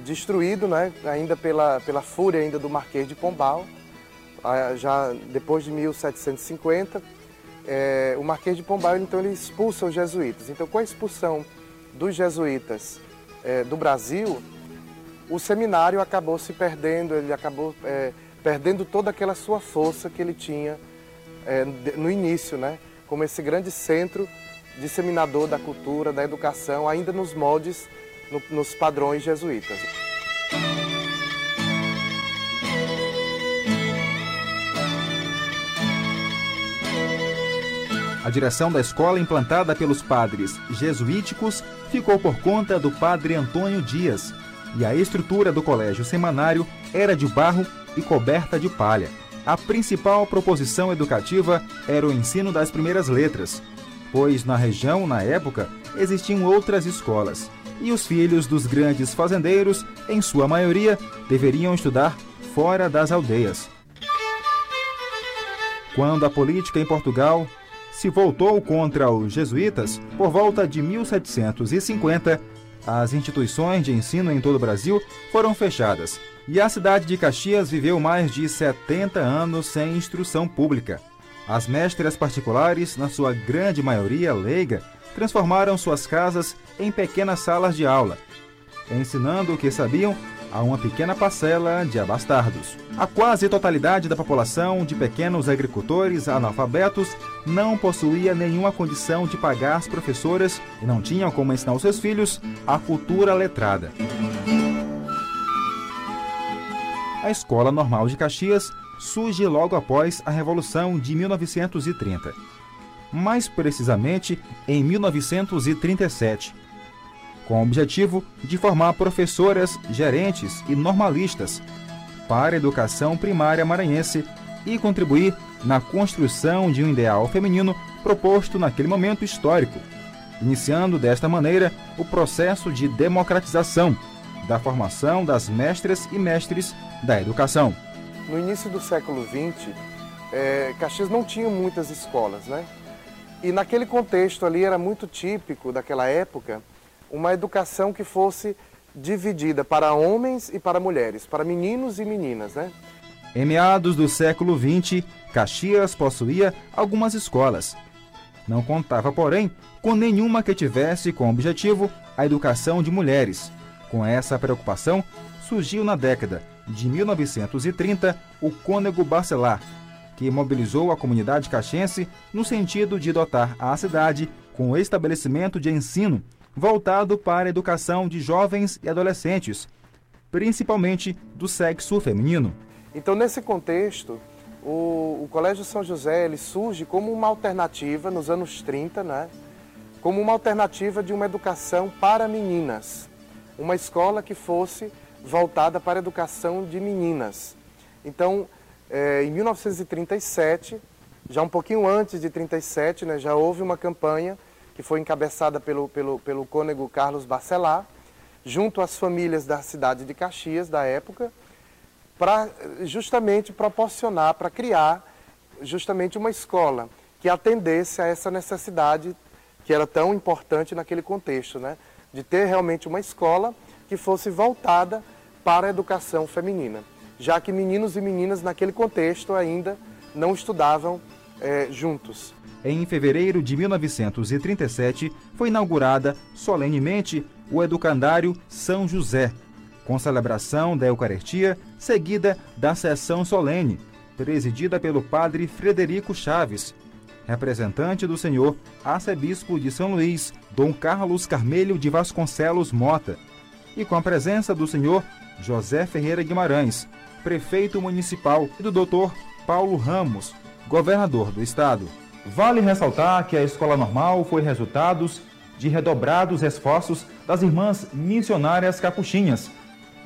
destruído, né, ainda pela, pela fúria ainda do Marquês de Pombal, já depois de 1750. É, o Marquês de Pombal então ele expulsa os jesuítas. Então, com a expulsão dos jesuítas é, do Brasil, o seminário acabou se perdendo, ele acabou é, perdendo toda aquela sua força que ele tinha é, no início, né? como esse grande centro disseminador da cultura, da educação, ainda nos moldes, no, nos padrões jesuítas. A direção da escola, implantada pelos padres jesuíticos, ficou por conta do padre Antônio Dias, e a estrutura do colégio semanário era de barro e coberta de palha. A principal proposição educativa era o ensino das primeiras letras, pois na região, na época, existiam outras escolas, e os filhos dos grandes fazendeiros, em sua maioria, deveriam estudar fora das aldeias. Quando a política em Portugal se voltou contra os jesuítas, por volta de 1750, as instituições de ensino em todo o Brasil foram fechadas e a cidade de Caxias viveu mais de 70 anos sem instrução pública. As mestras particulares, na sua grande maioria leiga, transformaram suas casas em pequenas salas de aula, ensinando o que sabiam a uma pequena parcela de abastardos. A quase totalidade da população de pequenos agricultores analfabetos não possuía nenhuma condição de pagar as professoras e não tinham como ensinar os seus filhos a cultura letrada a Escola Normal de Caxias surge logo após a Revolução de 1930. Mais precisamente em 1937, com o objetivo de formar professoras, gerentes e normalistas para a educação primária maranhense e contribuir na construção de um ideal feminino proposto naquele momento histórico, iniciando desta maneira o processo de democratização da formação das mestras e mestres da educação. No início do século XX, é, Caxias não tinha muitas escolas, né? E naquele contexto ali era muito típico daquela época uma educação que fosse dividida para homens e para mulheres, para meninos e meninas, né? Em meados do século XX, Caxias possuía algumas escolas. Não contava, porém, com nenhuma que tivesse como objetivo a educação de mulheres. Com essa preocupação, surgiu na década de 1930 o Cônego Bacelar, que mobilizou a comunidade caxense no sentido de dotar a cidade com o estabelecimento de ensino voltado para a educação de jovens e adolescentes, principalmente do sexo feminino. Então, nesse contexto, o, o, Colégio São José ele surge como uma alternativa nos anos 30, né? como uma alternativa de uma educação para meninas, uma escola que fosse voltada para a educação de meninas. Então, é, em 1937, já um pouquinho antes de 37, né, já houve uma campanha que foi encabeçada pelo, pelo, pelo cônego Carlos Bacelar, junto às famílias da cidade de Caxias da época, para justamente proporcionar, para criar justamente uma escola que atendesse a essa necessidade que era tão importante naquele contexto, né? de ter realmente uma escola que fosse voltada para a educação feminina. já que meninos e meninas naquele contexto ainda não estudavam é, juntos. Em fevereiro de 1937, foi inaugurada solenemente o Educandário São José, com celebração da Eucaristia seguida da sessão solene, presidida pelo padre Frederico Chaves, representante do senhor arcebispo de São Luís, Dom Carlos Carmelho de Vasconcelos Mota, e com a presença do senhor José Ferreira Guimarães, prefeito municipal, e do doutor Paulo Ramos, governador do estado. Vale ressaltar que a escola normal foi resultado de redobrados esforços das irmãs missionárias capuchinhas,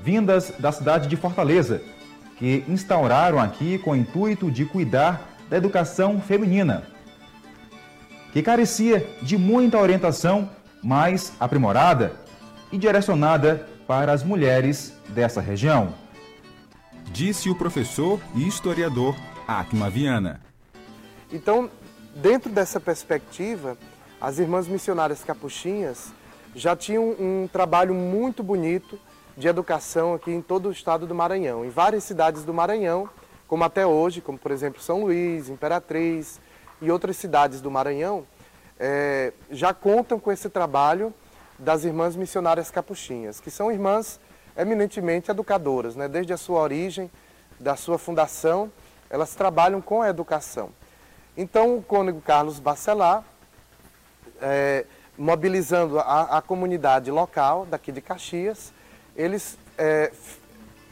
vindas da cidade de Fortaleza, que instauraram aqui com o intuito de cuidar da educação feminina, que carecia de muita orientação mais aprimorada e direcionada para as mulheres dessa região. Disse o professor e historiador Acma Viana. Então, dentro dessa perspectiva, as irmãs missionárias capuchinhas já tinham um trabalho muito bonito de educação aqui em todo o estado do Maranhão, em várias cidades do Maranhão, como até hoje, como por exemplo São Luís, Imperatriz e outras cidades do Maranhão, é, já contam com esse trabalho das irmãs missionárias capuchinhas, que são irmãs eminentemente educadoras, né? desde a sua origem, da sua fundação, elas trabalham com a educação. Então, o cônego Carlos Bacelar, é, mobilizando a, a, comunidade local daqui de Caxias, eles é,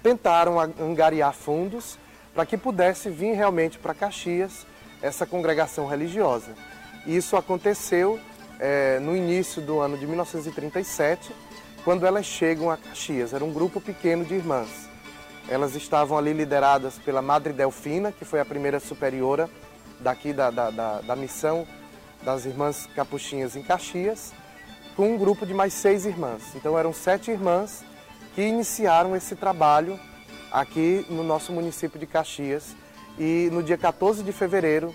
tentaram angariar fundos para que pudesse vir realmente para Caxias essa congregação religiosa. Isso aconteceu é, no início do ano de 1937, quando elas chegam a Caxias. Era um grupo pequeno de irmãs. Elas estavam ali lideradas pela Madre Delfina, que foi a primeira superiora daqui da, da, da, da missão das Irmãs Capuchinhas em Caxias, com um grupo de mais seis irmãs. Então eram sete irmãs que iniciaram esse trabalho aqui no nosso município de Caxias. E no dia 14 de fevereiro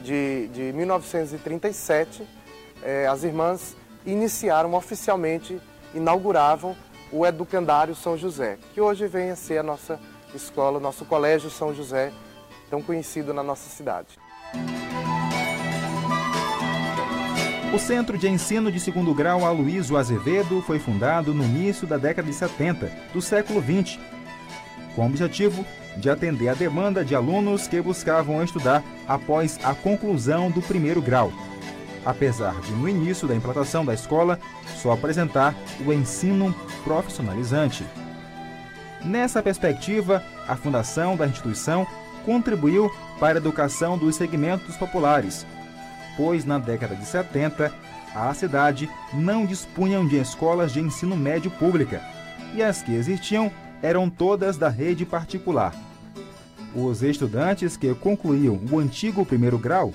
de, de 1937, eh, as irmãs iniciaram oficialmente, inauguravam o Educandário São José, que hoje vem a ser a nossa escola, nosso Colégio São José, tão conhecido na nossa cidade. O Centro de Ensino de Segundo Grau Aloysio Azevedo foi fundado no início da década de 70 do século 20, com o objetivo de atender a demanda de alunos que buscavam estudar após a conclusão do primeiro grau, apesar de, no início da implantação da escola, só apresentar o ensino profissionalizante. Nessa perspectiva, a fundação da instituição contribuiu para a educação dos segmentos populares, pois na década de 70 a cidade não dispunha de escolas de ensino médio pública e as que existiam eram todas da rede particular. Os estudantes que concluíam o antigo primeiro grau,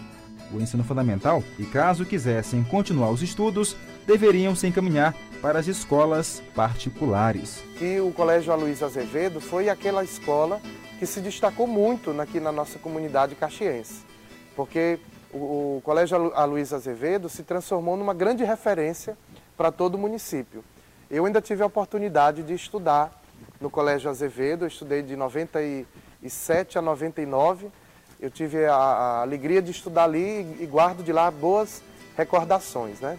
o ensino fundamental, e caso quisessem continuar os estudos, deveriam se encaminhar para as escolas particulares. E o Colégio Aloysio Azevedo foi aquela escola que se destacou muito aqui na nossa comunidade caxiense, porque o, o Colégio Aloysio Azevedo se transformou numa grande referência para todo o município. Eu ainda tive a oportunidade de estudar no Colégio Azevedo, eu estudei de 97 a 99, eu tive a, a alegria de estudar ali e, e guardo de lá boas recordações, né?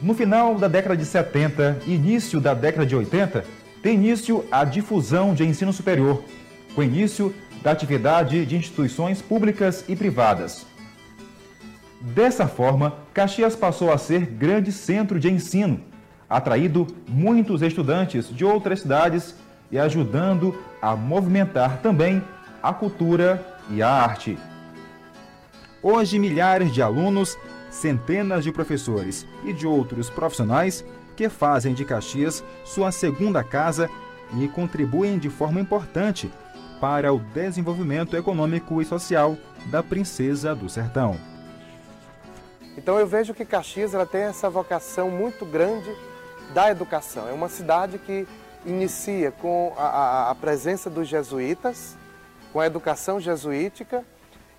No final da década de 70 e início da década de 80, tem início a difusão de ensino superior, com início da atividade de instituições públicas e privadas. Dessa forma, Caxias passou a ser grande centro de ensino, atraído muitos estudantes de outras cidades e ajudando a movimentar também a cultura e a arte. Hoje, milhares de alunos, centenas de professores e de outros profissionais que fazem de Caxias sua segunda casa e contribuem de forma importante para o desenvolvimento econômico e social da Princesa do Sertão. Então eu vejo que Caxias ela tem essa vocação muito grande da educação. É uma cidade que inicia com a, a, a presença dos jesuítas, com a educação jesuítica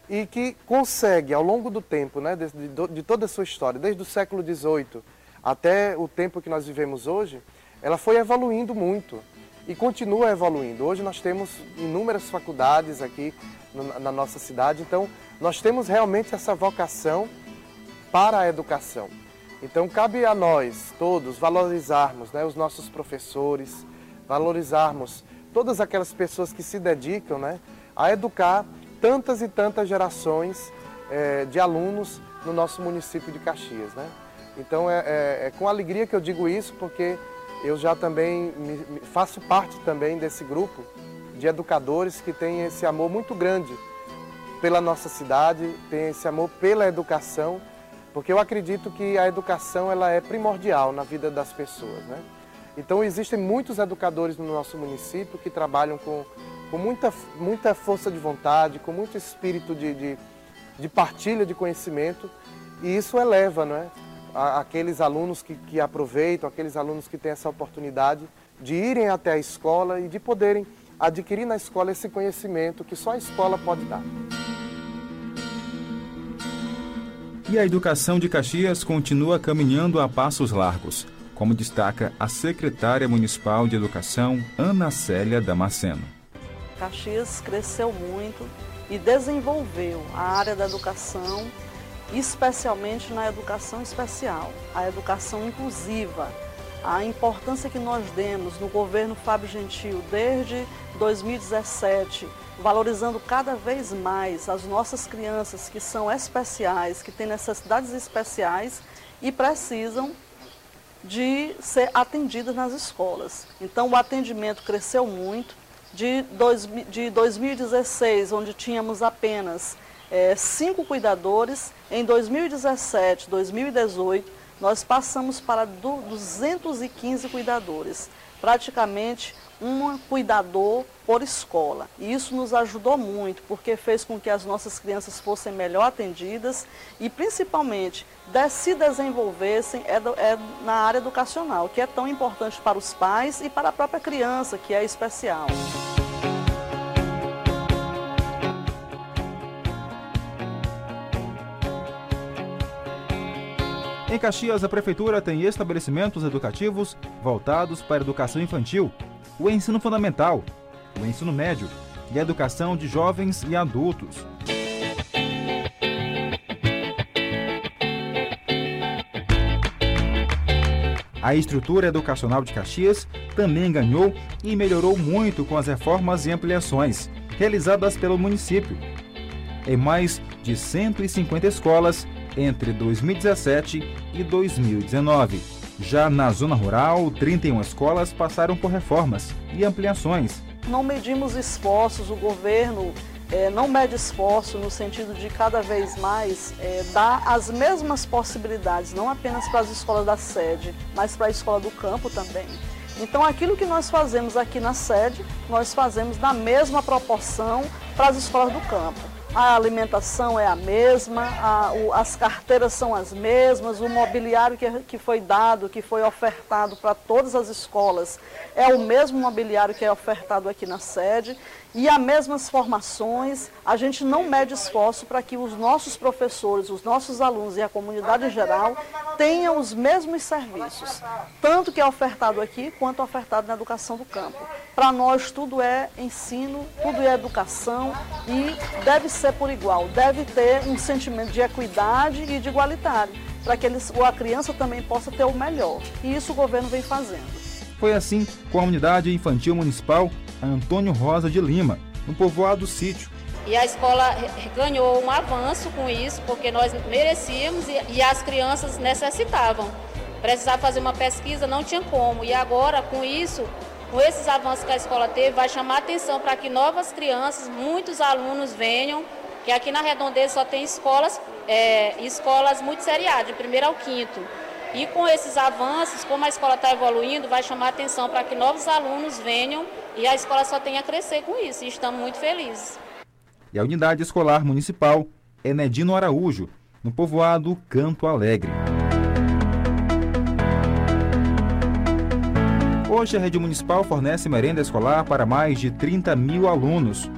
e que consegue, ao longo do tempo, né, de, de, de toda a sua história, desde o século XVIII até o tempo que nós vivemos hoje, ela foi evoluindo muito. E continua evoluindo. Hoje nós temos inúmeras faculdades aqui na nossa cidade, então nós temos realmente essa vocação para a educação. Então cabe a nós todos valorizarmos né, os nossos professores, valorizarmos todas aquelas pessoas que se dedicam né, a educar tantas e tantas gerações é, de alunos no nosso município de Caxias. Né? Então é, é, é, com alegria que eu digo isso, porque eu já também me, me faço parte também desse grupo de educadores que tem esse amor muito grande pela nossa cidade, tem esse amor pela educação, porque eu acredito que a educação ela é primordial na vida das pessoas. Né? Então existem muitos educadores no nosso município que trabalham com, com muita, muita força de vontade, com muito espírito de, de, de partilha de conhecimento, e isso eleva, não é? Aqueles alunos que, que aproveitam, aqueles alunos que têm essa oportunidade de irem até a escola e de poderem adquirir na escola esse conhecimento que só a escola pode dar. E a educação de Caxias continua caminhando a passos largos, como destaca a secretária municipal de educação, Ana Célia Damasceno. Caxias cresceu muito e desenvolveu a área da educação especialmente na educação especial, a educação inclusiva, a importância que nós demos no governo Fábio Gentil desde 2017, valorizando cada vez mais as nossas crianças que são especiais, que têm necessidades especiais e precisam de ser atendidas nas escolas. Então o atendimento cresceu muito. De, dois, de 2016, onde tínhamos apenas é, cinco cuidadores. Em 2017, 2018, nós passamos para 215 cuidadores, praticamente um cuidador por escola. E isso nos ajudou muito, porque fez com que as nossas crianças fossem melhor atendidas e, principalmente, se desenvolvessem é, é na área educacional, que é tão importante para os pais e para a própria criança, que é especial. Em Caxias, a Prefeitura tem estabelecimentos educativos voltados para a educação infantil, o ensino fundamental, o ensino médio e a educação de jovens e adultos. A estrutura educacional de Caxias também ganhou e melhorou muito com as reformas e ampliações realizadas pelo município. Em mais de 150 escolas, entre 2017 e 2019. Já na zona rural, 31 escolas passaram por reformas e ampliações. Não medimos esforços, o governo é, não mede esforço no sentido de cada vez mais é, dar as mesmas possibilidades, não apenas para as escolas da sede, mas para a escola do campo também. Então, aquilo que nós fazemos aqui na sede, nós fazemos na mesma proporção para as escolas do campo a alimentação é a mesma, a, o, as carteiras são as mesmas, o mobiliário que, que foi dado, que foi ofertado para todas as escolas, é o mesmo mobiliário que é ofertado aqui na sede e as mesmas formações. A gente não mede esforço para que os nossos professores, os nossos alunos e a comunidade em geral tenham os mesmos serviços, tanto que é ofertado aqui quanto ofertado na educação do campo. Para nós tudo é ensino, tudo é educação e deve ser por igual, deve ter um sentimento de equidade e de igualitário, para que eles, a criança também possa ter o melhor. E isso o governo vem fazendo. Foi assim com a Unidade Infantil Municipal Antônio Rosa de Lima, no povoado Sítio. E a escola ganhou um avanço com isso, porque nós merecíamos e, e as crianças necessitavam. Precisava fazer uma pesquisa, não tinha como. E agora, com isso, com esses avanços que a escola teve, vai chamar atenção para que novas crianças, muitos alunos venham, que aqui na Redondeza só tem escolas, é, escolas muito seriadas, de primeiro ao quinto. E com esses avanços, como a escola está evoluindo, vai chamar atenção para que novos alunos venham e a escola só tem a crescer com isso. E estamos muito felizes. E a unidade escolar municipal é Nedino Araújo, no povoado Canto Alegre. Hoje, a rede municipal fornece merenda escolar para mais de 30 mil alunos.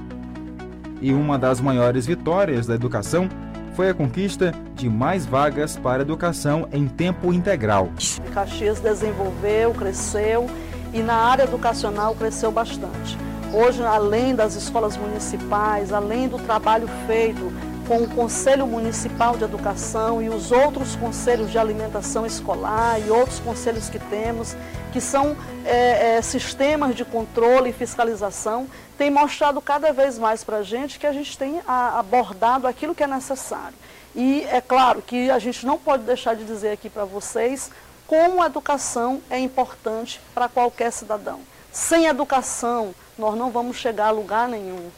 E uma das maiores vitórias da educação foi a conquista de mais vagas para educação em tempo integral. Caxias desenvolveu, cresceu e na área educacional cresceu bastante. Hoje, além das escolas municipais, além do trabalho feito com o Conselho Municipal de Educação e os outros conselhos de alimentação escolar e outros conselhos que temos, que são é, é, sistemas de controle e fiscalização, tem mostrado cada vez mais para a gente que a gente tem abordado aquilo que é necessário. E é claro que a gente não pode deixar de dizer aqui para vocês como a educação é importante para qualquer cidadão. Sem educação, nós não vamos chegar a lugar nenhum.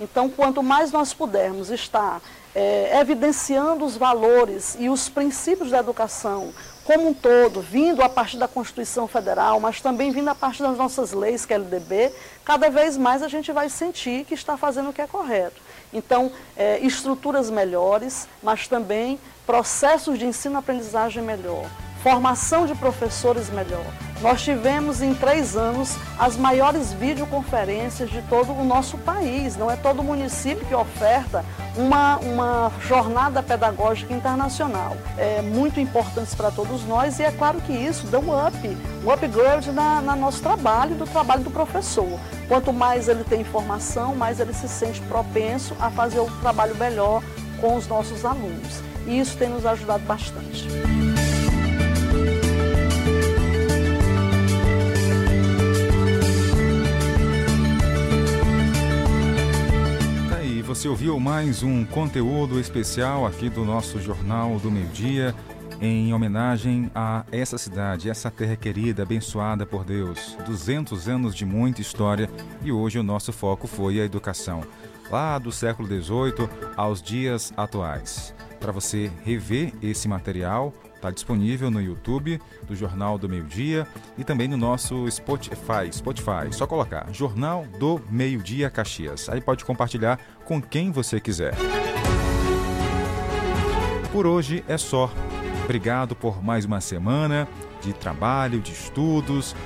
Então, quanto mais nós pudermos estar é, evidenciando os valores e os princípios da educação como um todo, vindo a partir da Constituição Federal, mas também vindo a partir das nossas leis, que é a LDB, cada vez mais a gente vai sentir que está fazendo o que é correto. Então, é, estruturas melhores, mas também processos de ensino-aprendizagem melhor, formação de professores melhor. Nós tivemos em três anos as maiores videoconferências de todo o nosso país. Não é todo município que oferta uma, uma jornada pedagógica internacional. É muito importante para todos nós e é claro que isso dá um up, um upgrade na, na nosso trabalho, do trabalho do professor. Quanto mais ele tem informação, mais ele se sente propenso a fazer o trabalho melhor com os nossos alunos. E isso tem nos ajudado bastante. Você ouviu mais um conteúdo especial aqui do nosso Jornal do Meio Dia, em homenagem a essa cidade, essa terra querida, abençoada por Deus. 200 anos de muita história e hoje o nosso foco foi a educação, lá do século XVIII aos dias atuais. Para você rever esse material, Está disponível no YouTube do Jornal do Meio Dia e também no nosso Spotify. Spotify, só colocar Jornal do Meio Dia Caxias. Aí pode compartilhar com quem você quiser. Por hoje é só. Obrigado por mais uma semana de trabalho, de estudos,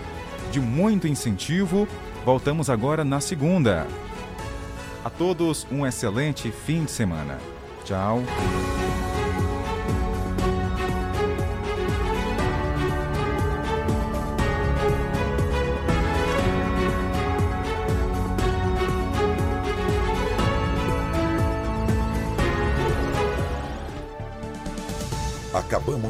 de muito incentivo. Voltamos agora na segunda. A todos um excelente fim de semana. Tchau.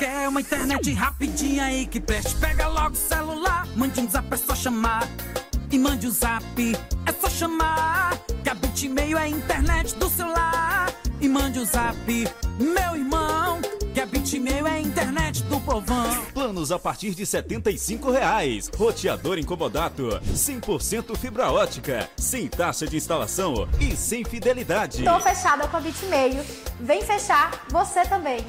Quer uma internet rapidinha aí que preste, pega logo o celular, mande um zap, é só chamar. E mande um zap, é só chamar. Que a Bitmail é a internet do celular. E mande um zap, meu irmão. Que a Bitmail é a internet do povão. Planos a partir de 75 reais. Roteador incomodato, 100% fibra ótica, sem taxa de instalação e sem fidelidade. Tô fechada com a Bitmail. Vem fechar você também.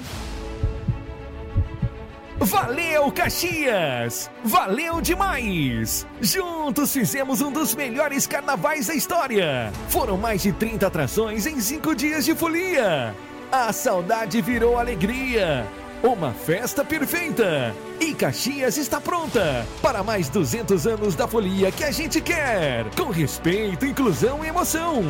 Valeu, Caxias! Valeu demais! Juntos fizemos um dos melhores carnavais da história. Foram mais de 30 atrações em cinco dias de folia. A saudade virou alegria. Uma festa perfeita. E Caxias está pronta para mais 200 anos da folia que a gente quer. Com respeito, inclusão e emoção.